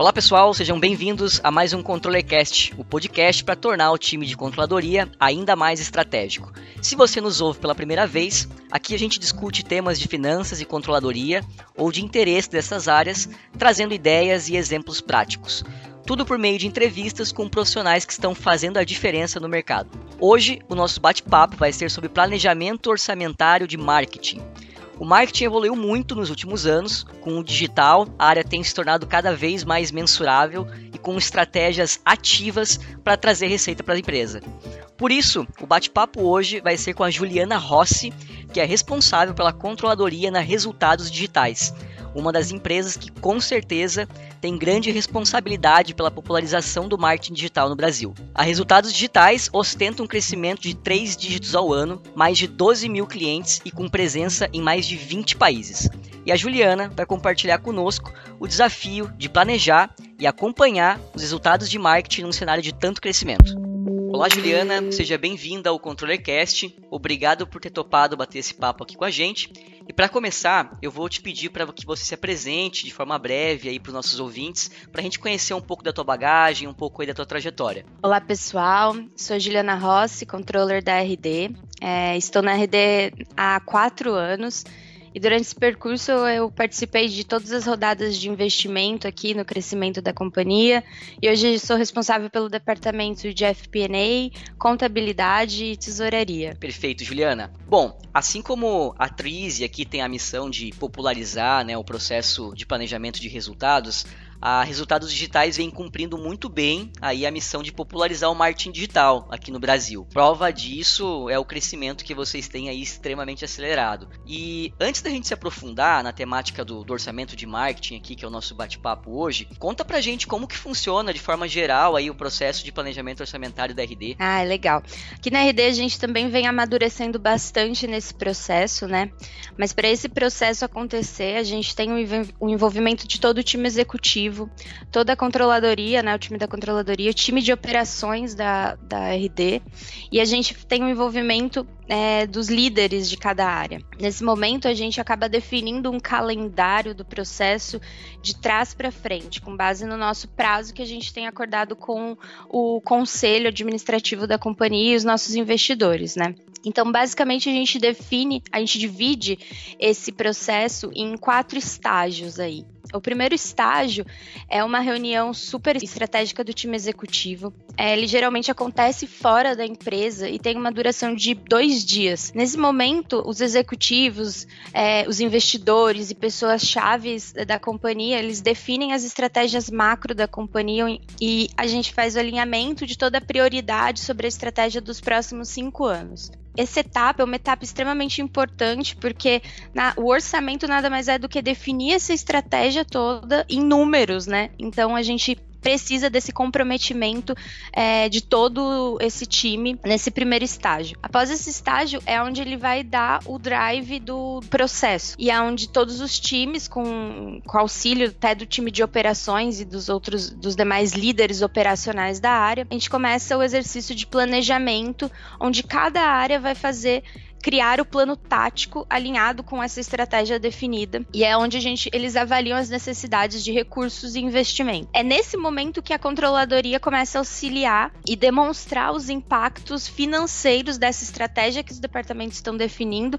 Olá pessoal, sejam bem-vindos a mais um ControllerCast, o podcast para tornar o time de controladoria ainda mais estratégico. Se você nos ouve pela primeira vez, aqui a gente discute temas de finanças e controladoria ou de interesse dessas áreas, trazendo ideias e exemplos práticos. Tudo por meio de entrevistas com profissionais que estão fazendo a diferença no mercado. Hoje, o nosso bate-papo vai ser sobre planejamento orçamentário de marketing. O marketing evoluiu muito nos últimos anos, com o digital, a área tem se tornado cada vez mais mensurável e com estratégias ativas para trazer receita para a empresa. Por isso, o bate-papo hoje vai ser com a Juliana Rossi, que é responsável pela controladoria na Resultados Digitais, uma das empresas que com certeza tem grande responsabilidade pela popularização do marketing digital no Brasil. A Resultados Digitais ostenta um crescimento de 3 dígitos ao ano, mais de 12 mil clientes e com presença em mais de 20 países. E a Juliana vai compartilhar conosco o desafio de planejar e acompanhar os resultados de marketing num cenário de tanto crescimento. Olá, Juliana, seja bem-vinda ao ControllerCast. Obrigado por ter topado bater esse papo aqui com a gente. E para começar, eu vou te pedir para que você se apresente de forma breve aí para os nossos ouvintes, para a gente conhecer um pouco da tua bagagem, um pouco aí da tua trajetória. Olá, pessoal. Sou Juliana Rossi, controller da RD. É, estou na RD há quatro anos. E durante esse percurso eu participei de todas as rodadas de investimento aqui no crescimento da companhia e hoje sou responsável pelo departamento de FP&A, contabilidade e tesouraria. Perfeito, Juliana. Bom, assim como a Trise aqui tem a missão de popularizar né, o processo de planejamento de resultados, a Resultados Digitais vem cumprindo muito bem aí a missão de popularizar o marketing digital aqui no Brasil. Prova disso é o crescimento que vocês têm aí extremamente acelerado. E antes da gente se aprofundar na temática do, do orçamento de marketing aqui, que é o nosso bate-papo hoje, conta pra gente como que funciona de forma geral aí o processo de planejamento orçamentário da RD. Ah, é legal. Aqui na RD a gente também vem amadurecendo bastante nesse processo, né? Mas para esse processo acontecer, a gente tem o envolvimento de todo o time executivo toda a controladoria, né, o time da controladoria, o time de operações da, da RD, e a gente tem o um envolvimento é, dos líderes de cada área. Nesse momento, a gente acaba definindo um calendário do processo de trás para frente, com base no nosso prazo que a gente tem acordado com o conselho administrativo da companhia e os nossos investidores, né? Então, basicamente, a gente define, a gente divide esse processo em quatro estágios aí. O primeiro estágio é uma reunião super estratégica do time executivo. É, ele geralmente acontece fora da empresa e tem uma duração de dois dias. Nesse momento, os executivos, é, os investidores e pessoas chaves da companhia, eles definem as estratégias macro da companhia e a gente faz o alinhamento de toda a prioridade sobre a estratégia dos próximos cinco anos essa etapa é uma etapa extremamente importante, porque na, o orçamento nada mais é do que definir essa estratégia toda em números, né? Então a gente precisa desse comprometimento é, de todo esse time nesse primeiro estágio. Após esse estágio é onde ele vai dar o drive do processo e é onde todos os times, com, com auxílio até do time de operações e dos outros, dos demais líderes operacionais da área, a gente começa o exercício de planejamento, onde cada área vai fazer criar o plano tático alinhado com essa estratégia definida e é onde a gente eles avaliam as necessidades de recursos e investimento. É nesse momento que a controladoria começa a auxiliar e demonstrar os impactos financeiros dessa estratégia que os departamentos estão definindo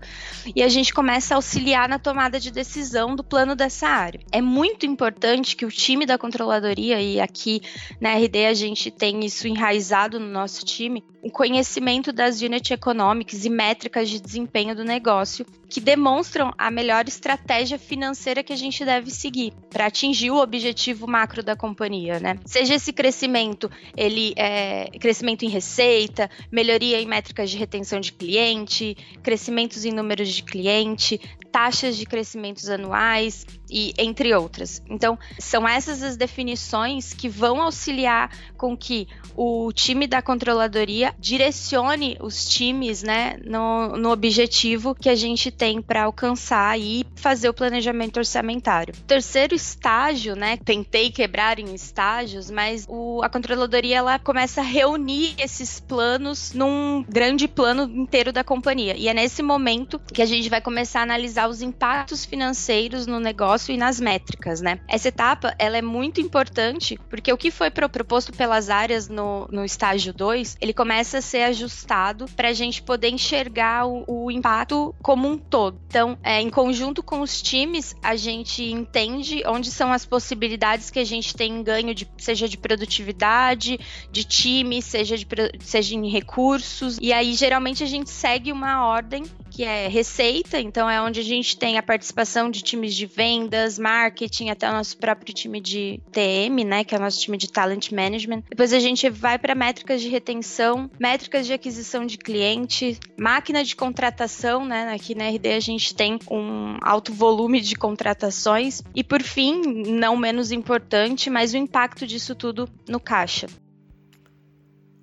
e a gente começa a auxiliar na tomada de decisão do plano dessa área. É muito importante que o time da controladoria e aqui na RD a gente tem isso enraizado no nosso time, o conhecimento das unit economics e métricas de desempenho do negócio que demonstram a melhor estratégia financeira que a gente deve seguir para atingir o objetivo macro da companhia, né? Seja esse crescimento, ele é crescimento em receita, melhoria em métricas de retenção de cliente, crescimentos em números de cliente, taxas de crescimentos anuais e entre outras. Então, são essas as definições que vão auxiliar com que o time da controladoria direcione os times, né, no, no objetivo que a gente tem para alcançar e fazer o planejamento orçamentário. Terceiro estágio, né? Tentei quebrar em estágios, mas o, a controladoria ela começa a reunir esses planos num grande plano inteiro da companhia. E é nesse momento que a gente vai começar a analisar os impactos financeiros no negócio e nas métricas, né? Essa etapa ela é muito importante porque o que foi proposto pelas áreas no, no estágio 2, ele começa a ser ajustado para a gente poder enxergar o, o, impacto como um todo. Então, é, em conjunto com os times, a gente entende onde são as possibilidades que a gente tem em ganho, de, seja de produtividade, de time, seja, de, seja em recursos. E aí, geralmente, a gente segue uma ordem que é receita, então é onde a gente tem a participação de times de vendas, marketing, até o nosso próprio time de TM, né, que é o nosso time de talent management. Depois a gente vai para métricas de retenção, métricas de aquisição de cliente, máquina de contratação, né, aqui na RD a gente tem um alto volume de contratações e por fim, não menos importante, mas o impacto disso tudo no caixa.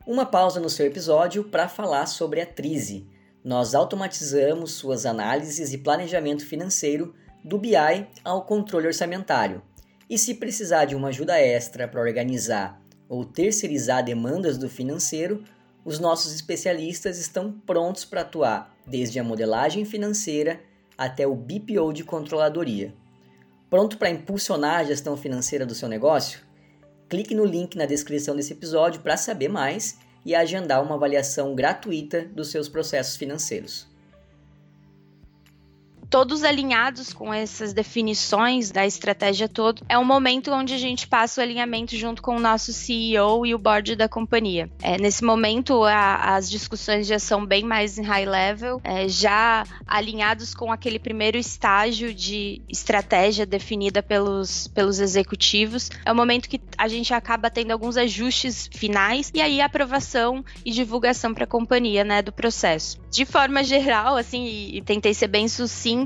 Uma pausa no seu episódio para falar sobre a Trize nós automatizamos suas análises e planejamento financeiro do BI ao controle orçamentário. E se precisar de uma ajuda extra para organizar ou terceirizar demandas do financeiro, os nossos especialistas estão prontos para atuar desde a modelagem financeira até o BPO de controladoria. Pronto para impulsionar a gestão financeira do seu negócio? Clique no link na descrição desse episódio para saber mais e agendar uma avaliação gratuita dos seus processos financeiros todos alinhados com essas definições da estratégia toda, é um momento onde a gente passa o alinhamento junto com o nosso CEO e o board da companhia. É, nesse momento, a, as discussões já são bem mais em high level, é, já alinhados com aquele primeiro estágio de estratégia definida pelos, pelos executivos. É o momento que a gente acaba tendo alguns ajustes finais e aí aprovação e divulgação para a companhia né, do processo. De forma geral, assim, e tentei ser bem sucinto,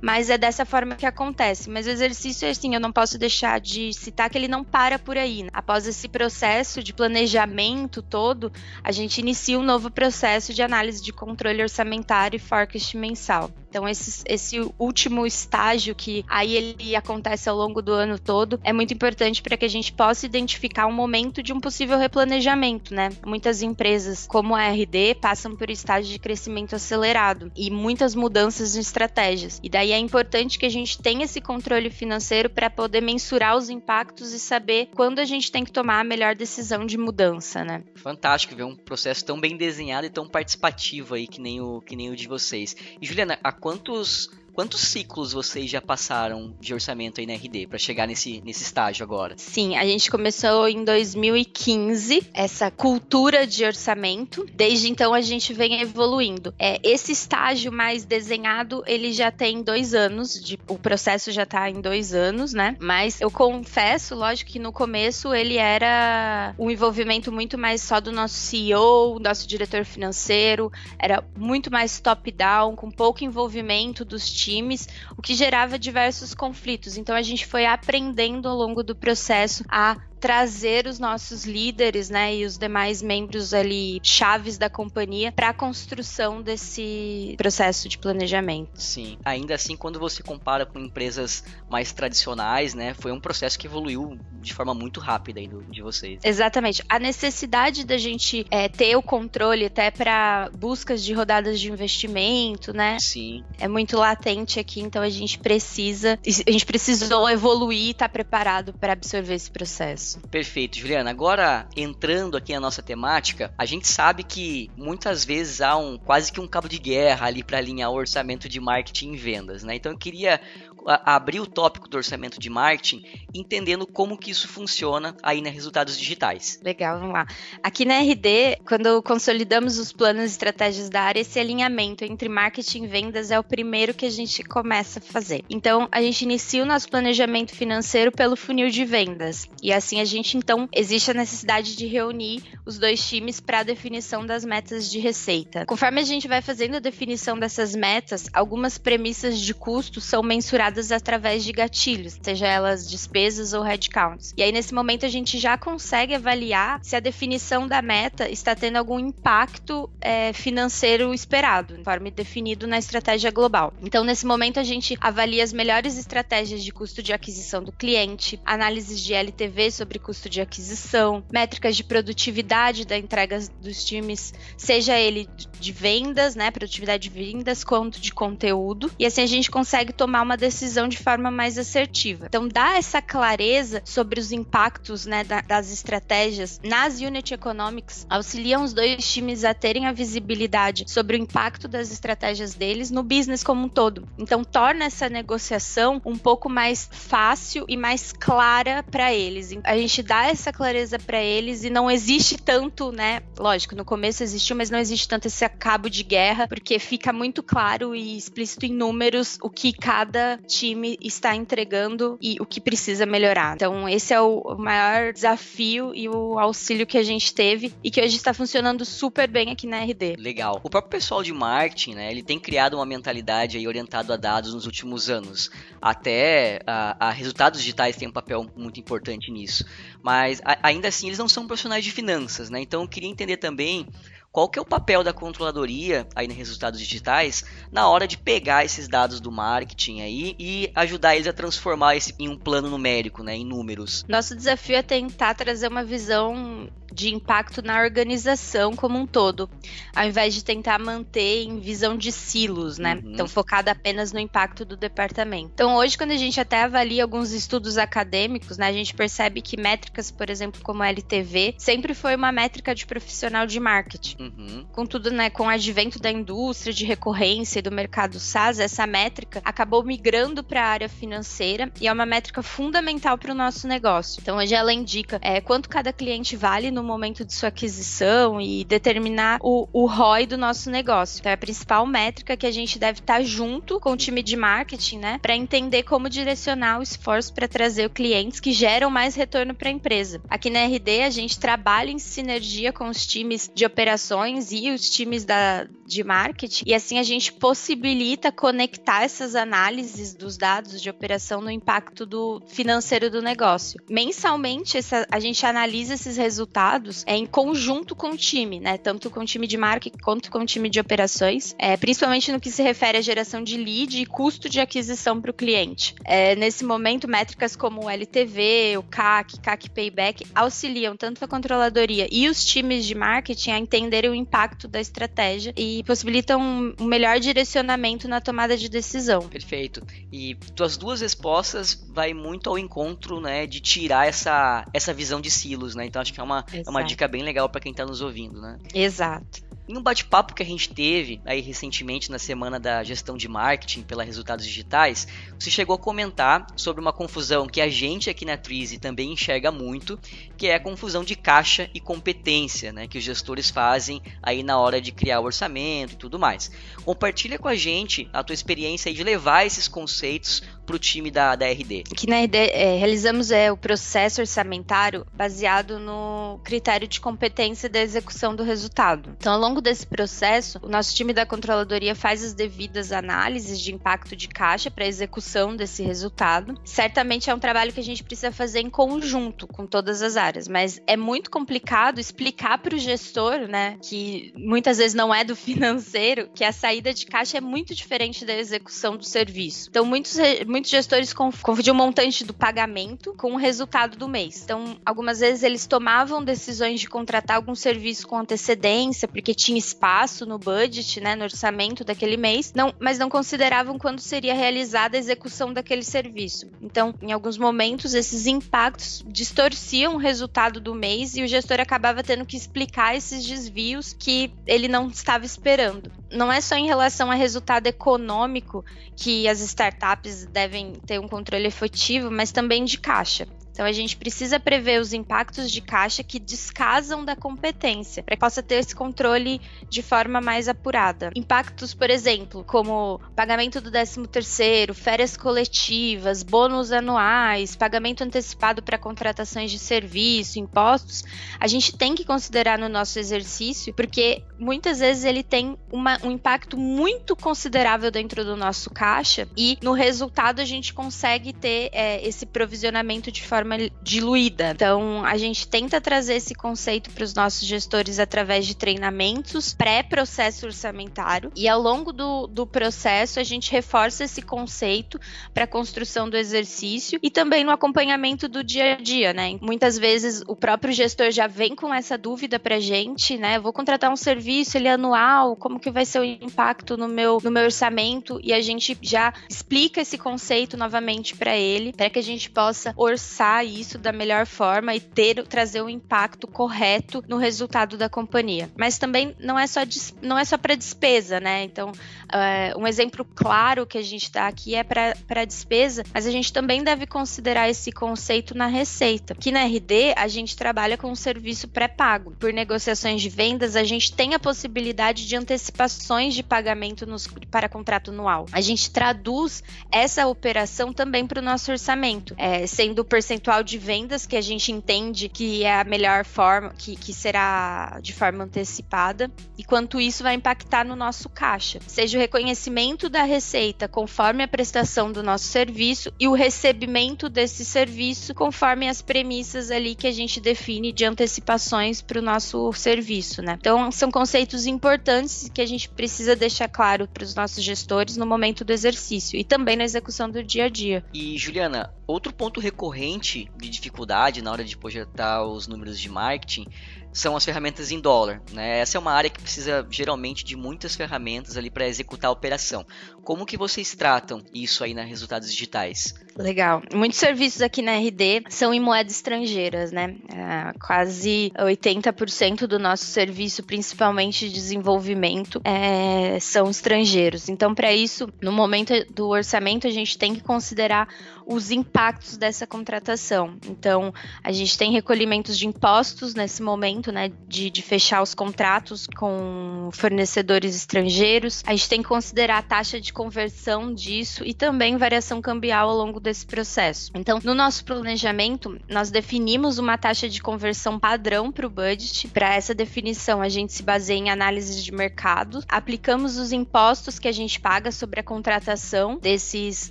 mas é dessa forma que acontece. Mas o exercício é assim, eu não posso deixar de citar que ele não para por aí. Né? Após esse processo de planejamento todo, a gente inicia um novo processo de análise de controle orçamentário e forecast mensal. Então, esse, esse último estágio que aí ele acontece ao longo do ano todo é muito importante para que a gente possa identificar um momento de um possível replanejamento, né? Muitas empresas, como a RD, passam por estágio de crescimento acelerado e muitas mudanças de estratégias. E daí é importante que a gente tenha esse controle financeiro para poder mensurar os impactos e saber quando a gente tem que tomar a melhor decisão de mudança, né? Fantástico ver um processo tão bem desenhado e tão participativo aí que nem o, que nem o de vocês. E Juliana, a quantos Quantos ciclos vocês já passaram de orçamento aí na RD para chegar nesse, nesse estágio agora? Sim, a gente começou em 2015 essa cultura de orçamento. Desde então a gente vem evoluindo. É, esse estágio mais desenhado ele já tem dois anos, de, o processo já está em dois anos, né? Mas eu confesso, lógico que no começo ele era um envolvimento muito mais só do nosso CEO, nosso diretor financeiro, era muito mais top-down, com pouco envolvimento dos times, o que gerava diversos conflitos. Então a gente foi aprendendo ao longo do processo a trazer os nossos líderes, né, e os demais membros ali chaves da companhia para a construção desse processo de planejamento. Sim. Ainda assim, quando você compara com empresas mais tradicionais, né, foi um processo que evoluiu de forma muito rápida aí do, de vocês. Exatamente. A necessidade da gente é, ter o controle até para buscas de rodadas de investimento, né? Sim. É muito latente aqui, então a gente precisa, a gente precisou evoluir e estar tá preparado para absorver esse processo Perfeito, Juliana. Agora, entrando aqui na nossa temática, a gente sabe que muitas vezes há um quase que um cabo de guerra ali para alinhar o orçamento de marketing e vendas, né? Então eu queria abrir o tópico do orçamento de marketing, entendendo como que isso funciona aí na Resultados Digitais. Legal, vamos lá. Aqui na RD, quando consolidamos os planos e estratégias da área, esse alinhamento entre marketing e vendas é o primeiro que a gente começa a fazer. Então, a gente inicia o nosso planejamento financeiro pelo funil de vendas. E assim a gente então existe a necessidade de reunir os dois times para a definição das metas de receita. Conforme a gente vai fazendo a definição dessas metas, algumas premissas de custo são mensuradas através de gatilhos, seja elas despesas ou headcounts. E aí, nesse momento, a gente já consegue avaliar se a definição da meta está tendo algum impacto é, financeiro esperado, conforme definido na estratégia global. Então, nesse momento, a gente avalia as melhores estratégias de custo de aquisição do cliente, análises de LTV sobre custo de aquisição, métricas de produtividade da entrega dos times, seja ele de vendas, né, produtividade de vendas, quanto de conteúdo, e assim a gente consegue tomar uma decisão de forma mais assertiva. Então, dá essa clareza sobre os impactos, né, das estratégias nas unit economics auxiliam os dois times a terem a visibilidade sobre o impacto das estratégias deles no business como um todo. Então, torna essa negociação um pouco mais fácil e mais clara para eles. A gente dá essa clareza para eles e não existe tanto, né? Lógico, no começo existiu, mas não existe tanto esse cabo de guerra, porque fica muito claro e explícito em números o que cada time está entregando e o que precisa melhorar. Então, esse é o maior desafio e o auxílio que a gente teve e que hoje está funcionando super bem aqui na RD. Legal. O próprio pessoal de marketing, né, ele tem criado uma mentalidade aí orientada a dados nos últimos anos. Até a, a resultados digitais tem um papel muito importante nisso. Mas a, ainda assim, eles não são profissionais de finanças, né? Então, eu queria entender também qual que é o papel da controladoria aí nos resultados digitais na hora de pegar esses dados do marketing aí e ajudar eles a transformar esse em um plano numérico, né, em números. Nosso desafio é tentar trazer uma visão de impacto na organização como um todo, ao invés de tentar manter em visão de silos, né? Uhum. Então, focada apenas no impacto do departamento. Então, hoje, quando a gente até avalia alguns estudos acadêmicos, né, a gente percebe que métricas, por exemplo, como a LTV, sempre foi uma métrica de profissional de marketing. Uhum. Contudo, né, com o advento da indústria de recorrência e do mercado SaaS, essa métrica acabou migrando para a área financeira e é uma métrica fundamental para o nosso negócio. Então, hoje ela indica é, quanto cada cliente vale no momento de sua aquisição e determinar o, o ROI do nosso negócio. Então, é a principal métrica que a gente deve estar junto com o time de marketing, né, para entender como direcionar o esforço para trazer clientes que geram mais retorno para a empresa. Aqui na RD, a gente trabalha em sinergia com os times de operações e os times da, de marketing, e assim a gente possibilita conectar essas análises dos dados de operação no impacto do financeiro do negócio. Mensalmente, essa, a gente analisa esses resultados é em conjunto com o time, né? Tanto com o time de marketing quanto com o time de operações, é, principalmente no que se refere à geração de lead e custo de aquisição para o cliente. É, nesse momento, métricas como o LTV, o CAC, CAC Payback auxiliam tanto a controladoria e os times de marketing a entenderem o impacto da estratégia e possibilitam um melhor direcionamento na tomada de decisão. Perfeito. E tuas duas respostas vai muito ao encontro, né, de tirar essa, essa visão de silos, né? Então acho que é uma, é uma dica bem legal para quem está nos ouvindo, né? Exato. Em um bate-papo que a gente teve aí recentemente na semana da gestão de marketing pela resultados digitais, você chegou a comentar sobre uma confusão que a gente aqui na Trize também enxerga muito, que é a confusão de caixa e competência, né, que os gestores fazem aí na hora de criar o orçamento e tudo mais. Compartilha com a gente a tua experiência de levar esses conceitos para o time da, da RD. Aqui na RD é, realizamos é, o processo orçamentário baseado no critério de competência da execução do resultado. Então, ao longo desse processo, o nosso time da controladoria faz as devidas análises de impacto de caixa para execução desse resultado. Certamente é um trabalho que a gente precisa fazer em conjunto com todas as áreas, mas é muito complicado explicar para o gestor, né, que muitas vezes não é do financeiro, que a saída de caixa é muito diferente da execução do serviço. Então, muitos muitos gestores confundiam o montante do pagamento com o resultado do mês. Então, algumas vezes eles tomavam decisões de contratar algum serviço com antecedência, porque tinha espaço no budget, né, no orçamento daquele mês, não, mas não consideravam quando seria realizada a execução daquele serviço. Então, em alguns momentos, esses impactos distorciam o resultado do mês e o gestor acabava tendo que explicar esses desvios que ele não estava esperando. Não é só em relação a resultado econômico que as startups devem devem ter um controle efetivo, mas também de caixa. Então a gente precisa prever os impactos de caixa que descasam da competência, para que possa ter esse controle de forma mais apurada. Impactos, por exemplo, como pagamento do 13º, férias coletivas, bônus anuais, pagamento antecipado para contratações de serviço, impostos, a gente tem que considerar no nosso exercício, porque muitas vezes ele tem uma, um impacto muito considerável dentro do nosso caixa e no resultado a gente consegue ter é, esse provisionamento de forma forma diluída. Então, a gente tenta trazer esse conceito para os nossos gestores através de treinamentos pré-processo orçamentário e ao longo do, do processo a gente reforça esse conceito para a construção do exercício e também no acompanhamento do dia a dia, né? Muitas vezes o próprio gestor já vem com essa dúvida para gente, né? Vou contratar um serviço, ele é anual, como que vai ser o impacto no meu, no meu orçamento? E a gente já explica esse conceito novamente para ele, para que a gente possa orçar isso da melhor forma e ter trazer o um impacto correto no resultado da companhia. Mas também não é só não é só para despesa, né? Então, uh, um exemplo claro que a gente dá aqui é para despesa, mas a gente também deve considerar esse conceito na receita. Aqui na RD a gente trabalha com um serviço pré-pago. Por negociações de vendas, a gente tem a possibilidade de antecipações de pagamento nos, para contrato anual. A gente traduz essa operação também para o nosso orçamento, é, sendo o percentual percentual de vendas que a gente entende que é a melhor forma, que, que será de forma antecipada, e quanto isso vai impactar no nosso caixa. Seja o reconhecimento da receita conforme a prestação do nosso serviço e o recebimento desse serviço conforme as premissas ali que a gente define de antecipações para o nosso serviço, né? Então, são conceitos importantes que a gente precisa deixar claro para os nossos gestores no momento do exercício e também na execução do dia a dia. E, Juliana, outro ponto recorrente de dificuldade na hora de projetar os números de marketing são as ferramentas em dólar. Né? Essa é uma área que precisa geralmente de muitas ferramentas ali para executar a operação. Como que vocês tratam isso aí nas resultados digitais? Legal. Muitos serviços aqui na RD são em moedas estrangeiras, né? É, quase 80% do nosso serviço, principalmente de desenvolvimento, é, são estrangeiros. Então, para isso, no momento do orçamento, a gente tem que considerar os impactos dessa contratação. Então, a gente tem recolhimentos de impostos nesse momento, né, de, de fechar os contratos com fornecedores estrangeiros. A gente tem que considerar a taxa de conversão disso e também variação cambial ao longo desse processo. Então, no nosso planejamento, nós definimos uma taxa de conversão padrão para o budget. Para essa definição, a gente se baseia em análise de mercado, aplicamos os impostos que a gente paga sobre a contratação desses,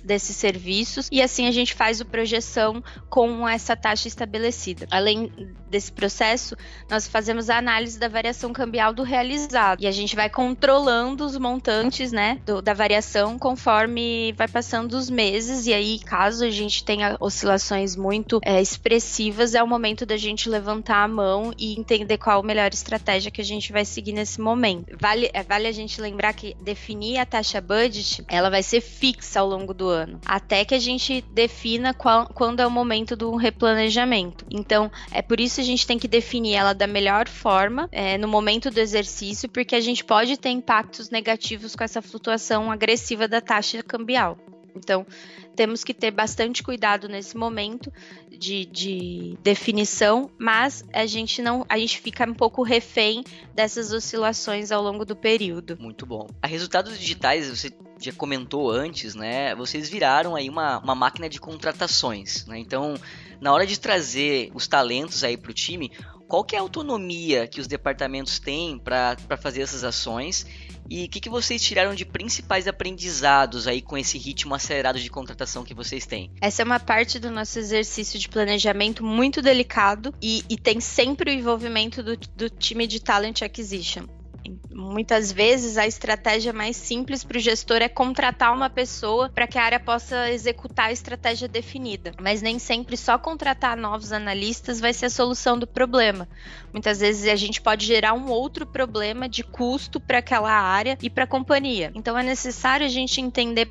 desses serviços e assim a gente faz a projeção com essa taxa estabelecida. Além desse processo, nós fazemos a análise da variação cambial do realizado e a gente vai controlando os montantes, né, do, da variação conforme vai passando os meses e aí, caso a gente tenha oscilações muito é, expressivas, é o momento da gente levantar a mão e entender qual a melhor estratégia que a gente vai seguir nesse momento. Vale, é, vale a gente lembrar que definir a taxa budget, ela vai ser fixa ao longo do ano, até que a gente defina qual, quando é o momento do replanejamento. Então, é por isso a gente tem que definir ela da melhor forma é, no momento do exercício, porque a gente pode ter impactos negativos com essa flutuação agressiva da taxa cambial. Então, temos que ter bastante cuidado nesse momento de, de, definição, mas a gente não, a gente fica um pouco refém dessas oscilações ao longo do período. Muito bom. A resultados digitais, você já comentou antes, né? Vocês viraram aí uma, uma máquina de contratações, né? Então, na hora de trazer os talentos aí para o time, qual que é a autonomia que os departamentos têm para fazer essas ações e o que, que vocês tiraram de principais aprendizados aí com esse ritmo acelerado de contratação que vocês têm? Essa é uma parte do nosso exercício de planejamento muito delicado e, e tem sempre o envolvimento do, do time de Talent Acquisition. Muitas vezes a estratégia mais simples para o gestor é contratar uma pessoa para que a área possa executar a estratégia definida. Mas nem sempre só contratar novos analistas vai ser a solução do problema. Muitas vezes a gente pode gerar um outro problema de custo para aquela área e para a companhia. Então é necessário a gente entender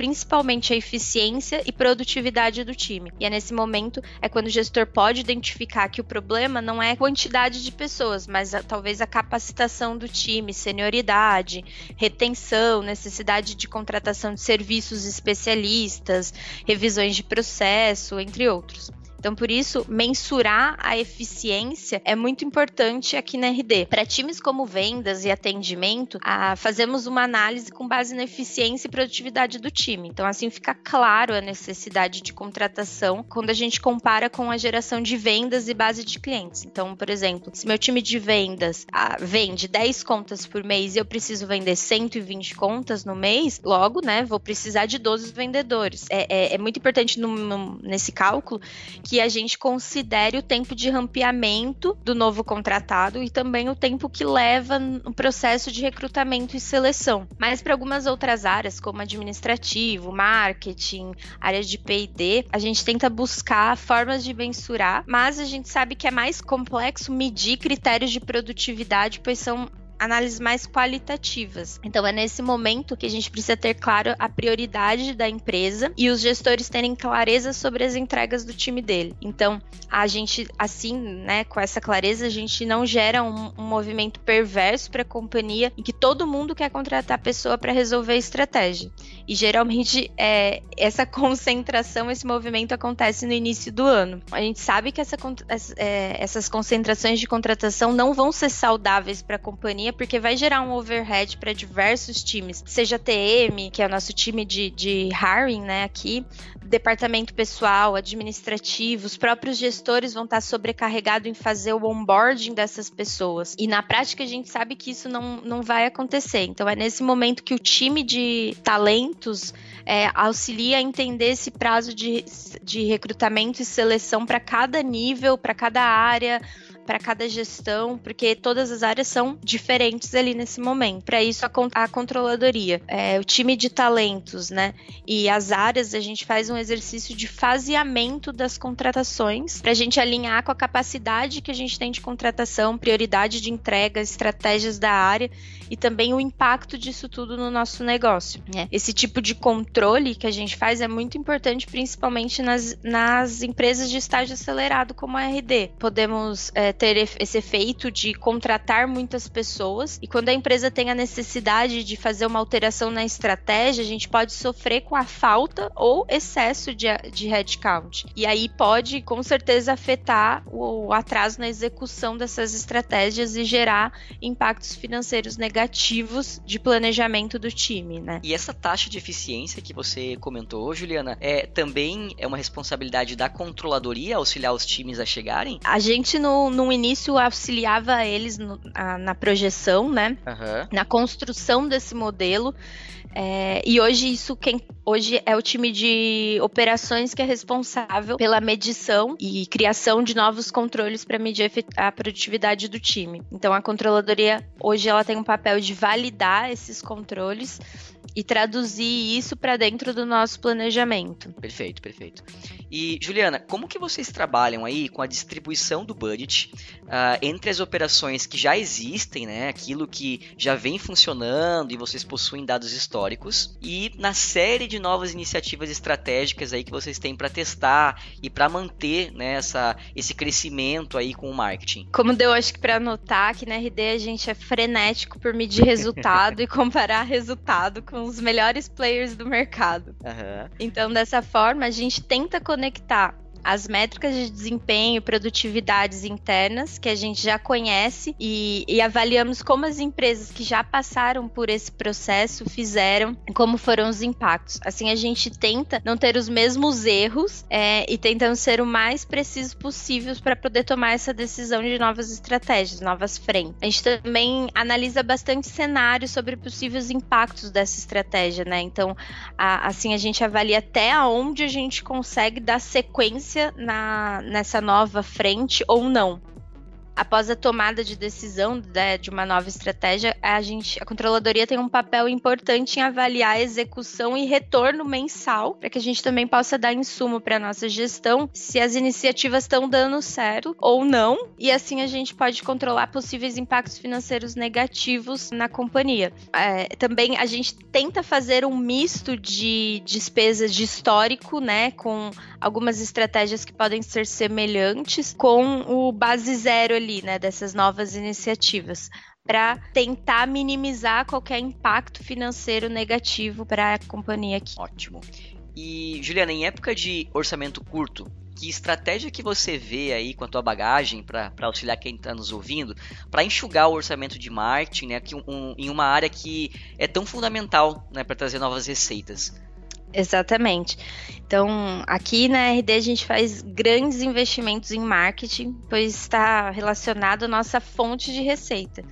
principalmente a eficiência e produtividade do time. E é nesse momento é quando o gestor pode identificar que o problema não é a quantidade de pessoas, mas a, talvez a capacitação do time, senioridade, retenção, necessidade de contratação de serviços especialistas, revisões de processo, entre outros. Então, por isso, mensurar a eficiência é muito importante aqui na RD. Para times como vendas e atendimento, a, fazemos uma análise com base na eficiência e produtividade do time. Então, assim fica claro a necessidade de contratação quando a gente compara com a geração de vendas e base de clientes. Então, por exemplo, se meu time de vendas a, vende 10 contas por mês e eu preciso vender 120 contas no mês, logo, né, vou precisar de 12 vendedores. É, é, é muito importante no, no, nesse cálculo que a gente considere o tempo de rampeamento do novo contratado e também o tempo que leva no processo de recrutamento e seleção. Mas para algumas outras áreas, como administrativo, marketing, área de P&D, a gente tenta buscar formas de mensurar, mas a gente sabe que é mais complexo medir critérios de produtividade, pois são análises mais qualitativas. Então é nesse momento que a gente precisa ter claro a prioridade da empresa e os gestores terem clareza sobre as entregas do time dele. Então a gente assim, né, com essa clareza a gente não gera um, um movimento perverso para a companhia em que todo mundo quer contratar a pessoa para resolver a estratégia. E geralmente é, essa concentração, esse movimento acontece no início do ano. A gente sabe que essa, é, essas concentrações de contratação não vão ser saudáveis para a companhia porque vai gerar um overhead para diversos times, seja TM, que é o nosso time de, de hiring, né, aqui, departamento pessoal, administrativo, os próprios gestores vão estar sobrecarregados em fazer o onboarding dessas pessoas. E na prática a gente sabe que isso não, não vai acontecer. Então é nesse momento que o time de talentos é, auxilia a entender esse prazo de, de recrutamento e seleção para cada nível, para cada área para cada gestão, porque todas as áreas são diferentes ali nesse momento. Para isso, a, a controladoria, é, o time de talentos, né? E as áreas, a gente faz um exercício de faseamento das contratações para a gente alinhar com a capacidade que a gente tem de contratação, prioridade de entrega, estratégias da área e também o impacto disso tudo no nosso negócio. Né? Esse tipo de controle que a gente faz é muito importante, principalmente nas, nas empresas de estágio acelerado como a RD. Podemos é, ter esse efeito de contratar muitas pessoas e quando a empresa tem a necessidade de fazer uma alteração na estratégia, a gente pode sofrer com a falta ou excesso de, de headcount. E aí pode, com certeza, afetar o, o atraso na execução dessas estratégias e gerar impactos financeiros negativos de planejamento do time, né? E essa taxa de eficiência que você comentou, Juliana, é também é uma responsabilidade da controladoria auxiliar os times a chegarem? A gente no, início auxiliava eles no, a, na projeção, né? Uhum. Na construção desse modelo. É, e hoje isso quem hoje é o time de operações que é responsável pela medição e criação de novos controles para medir a produtividade do time. Então a controladoria hoje ela tem um papel de validar esses controles e traduzir isso para dentro do nosso planejamento. Perfeito, perfeito. E Juliana, como que vocês trabalham aí com a distribuição do budget uh, entre as operações que já existem, né, aquilo que já vem funcionando e vocês possuem dados históricos, e na série de novas iniciativas estratégicas aí que vocês têm para testar e para manter né, essa, esse crescimento aí com o marketing? Como deu, acho que para notar que na RD a gente é frenético por medir resultado e comparar resultado com os melhores players do mercado. Uhum. Então, dessa forma, a gente tenta conectar as métricas de desempenho e produtividades internas que a gente já conhece e, e, avaliamos como as empresas que já passaram por esse processo fizeram como foram os impactos. Assim, a gente tenta não ter os mesmos erros é, e tentamos ser o mais preciso possível para poder tomar essa decisão de novas estratégias, novas frentes. A gente também analisa bastante cenários sobre possíveis impactos dessa estratégia, né? Então, a, assim, a gente avalia até onde a gente consegue dar sequência na, nessa nova frente ou não após a tomada de decisão né, de uma nova estratégia, a gente, a controladoria tem um papel importante em avaliar a execução e retorno mensal, para que a gente também possa dar insumo para nossa gestão se as iniciativas estão dando certo ou não, e assim a gente pode controlar possíveis impactos financeiros negativos na companhia. É, também a gente tenta fazer um misto de despesas de histórico, né, com algumas estratégias que podem ser semelhantes, com o base zero ali né, dessas novas iniciativas, para tentar minimizar qualquer impacto financeiro negativo para a companhia aqui. Ótimo. E, Juliana, em época de orçamento curto, que estratégia que você vê aí com a tua bagagem para auxiliar quem está nos ouvindo, para enxugar o orçamento de marketing, né, que um, em uma área que é tão fundamental, né, para trazer novas receitas? Exatamente. Então, aqui na RD a gente faz grandes investimentos em marketing, pois está relacionado à nossa fonte de receita.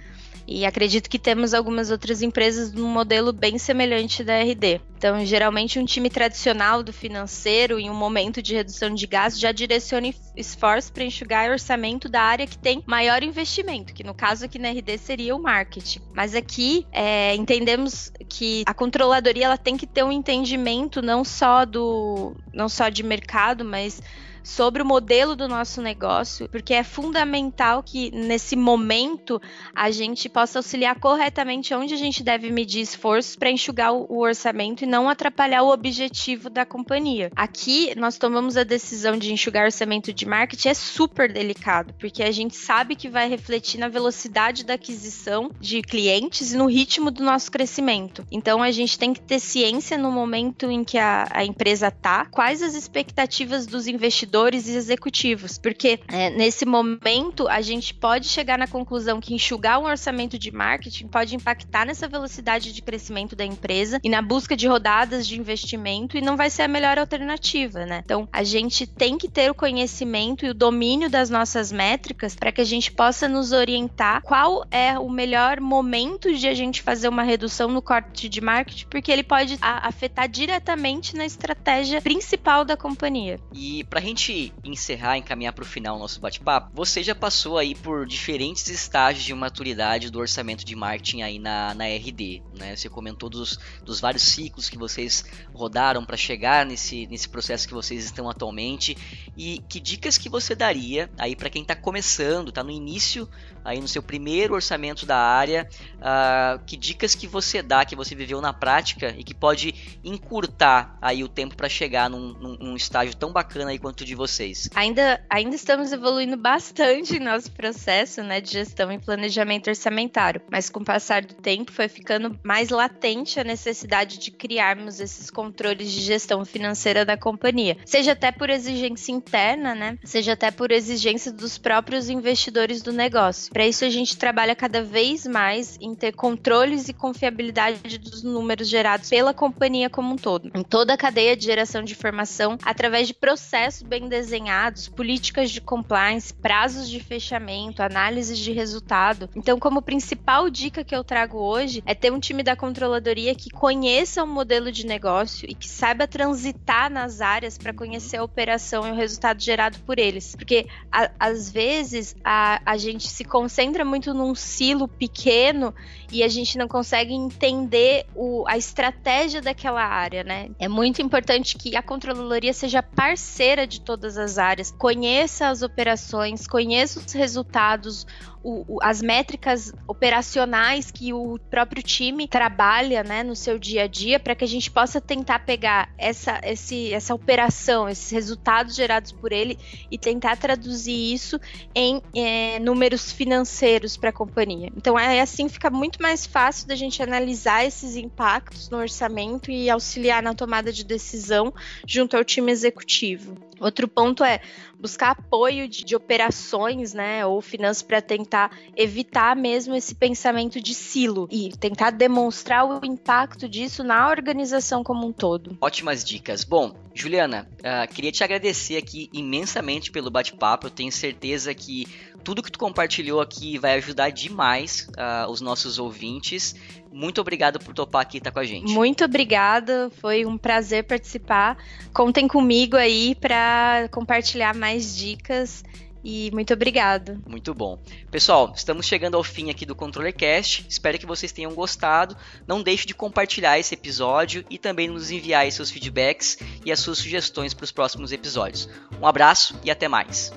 E acredito que temos algumas outras empresas num modelo bem semelhante da RD. Então, geralmente, um time tradicional do financeiro, em um momento de redução de gastos, já direciona esforço para enxugar o orçamento da área que tem maior investimento, que no caso aqui na RD seria o marketing. Mas aqui é, entendemos que a controladoria ela tem que ter um entendimento não só do não só de mercado, mas sobre o modelo do nosso negócio, porque é fundamental que nesse momento a gente possa auxiliar corretamente onde a gente deve medir esforços para enxugar o orçamento e não atrapalhar o objetivo da companhia. Aqui nós tomamos a decisão de enxugar orçamento de marketing é super delicado, porque a gente sabe que vai refletir na velocidade da aquisição de clientes e no ritmo do nosso crescimento. Então a gente tem que ter ciência no momento em que a, a empresa tá, quais as expectativas dos investidores e executivos, porque é, nesse momento a gente pode chegar na conclusão que enxugar um orçamento de marketing pode impactar nessa velocidade de crescimento da empresa e na busca de rodadas de investimento e não vai ser a melhor alternativa, né? Então a gente tem que ter o conhecimento e o domínio das nossas métricas para que a gente possa nos orientar qual é o melhor momento de a gente fazer uma redução no corte de marketing, porque ele pode afetar diretamente na estratégia principal da companhia. E para a gente gente encerrar encaminhar para o final o nosso bate-papo, você já passou aí por diferentes estágios de maturidade do orçamento de marketing aí na, na RD, né? Você comentou dos, dos vários ciclos que vocês rodaram para chegar nesse, nesse processo que vocês estão atualmente e que dicas que você daria aí para quem está começando, está no início aí no seu primeiro orçamento da área, uh, que dicas que você dá, que você viveu na prática e que pode encurtar aí o tempo para chegar num, num, num, estágio tão bacana aí quanto de vocês? Ainda, ainda estamos evoluindo bastante em nosso processo né, de gestão e planejamento orçamentário, mas com o passar do tempo foi ficando mais latente a necessidade de criarmos esses controles de gestão financeira da companhia, seja até por exigência interna, né, seja até por exigência dos próprios investidores do negócio. Para isso, a gente trabalha cada vez mais em ter controles e confiabilidade dos números gerados pela companhia como um todo, em toda a cadeia de geração de informação, através de processos bem desenhados, políticas de compliance, prazos de fechamento, análises de resultado. Então, como principal dica que eu trago hoje é ter um time da controladoria que conheça o modelo de negócio e que saiba transitar nas áreas para conhecer a operação e o resultado gerado por eles. Porque a, às vezes a, a gente se concentra muito num silo pequeno e a gente não consegue entender o, a estratégia daquela área, né? É muito importante que a controladoria seja parceira de todas as áreas, conheça as operações, conheça os resultados, o, o, as métricas operacionais que o próprio time trabalha né, no seu dia a dia para que a gente possa tentar pegar essa, esse, essa operação, esses resultados gerados por ele e tentar traduzir isso em é, números financeiros para a companhia. Então é assim fica muito mais fácil da gente analisar esses impactos no orçamento e auxiliar na tomada de decisão junto ao time executivo. Outro ponto é buscar apoio de, de operações, né, ou finanças para tentar evitar mesmo esse pensamento de silo e tentar demonstrar o impacto disso na organização como um todo. Ótimas dicas. Bom, Juliana, uh, queria te agradecer aqui imensamente pelo bate-papo. Eu tenho certeza que tudo que tu compartilhou aqui vai ajudar demais uh, os nossos ouvintes. Muito obrigado por topar aqui e estar tá com a gente. Muito obrigada, foi um prazer participar. Contem comigo aí para compartilhar mais dicas. E muito obrigado. Muito bom. Pessoal, estamos chegando ao fim aqui do ControllerCast. Espero que vocês tenham gostado. Não deixe de compartilhar esse episódio e também nos enviar seus feedbacks e as suas sugestões para os próximos episódios. Um abraço e até mais.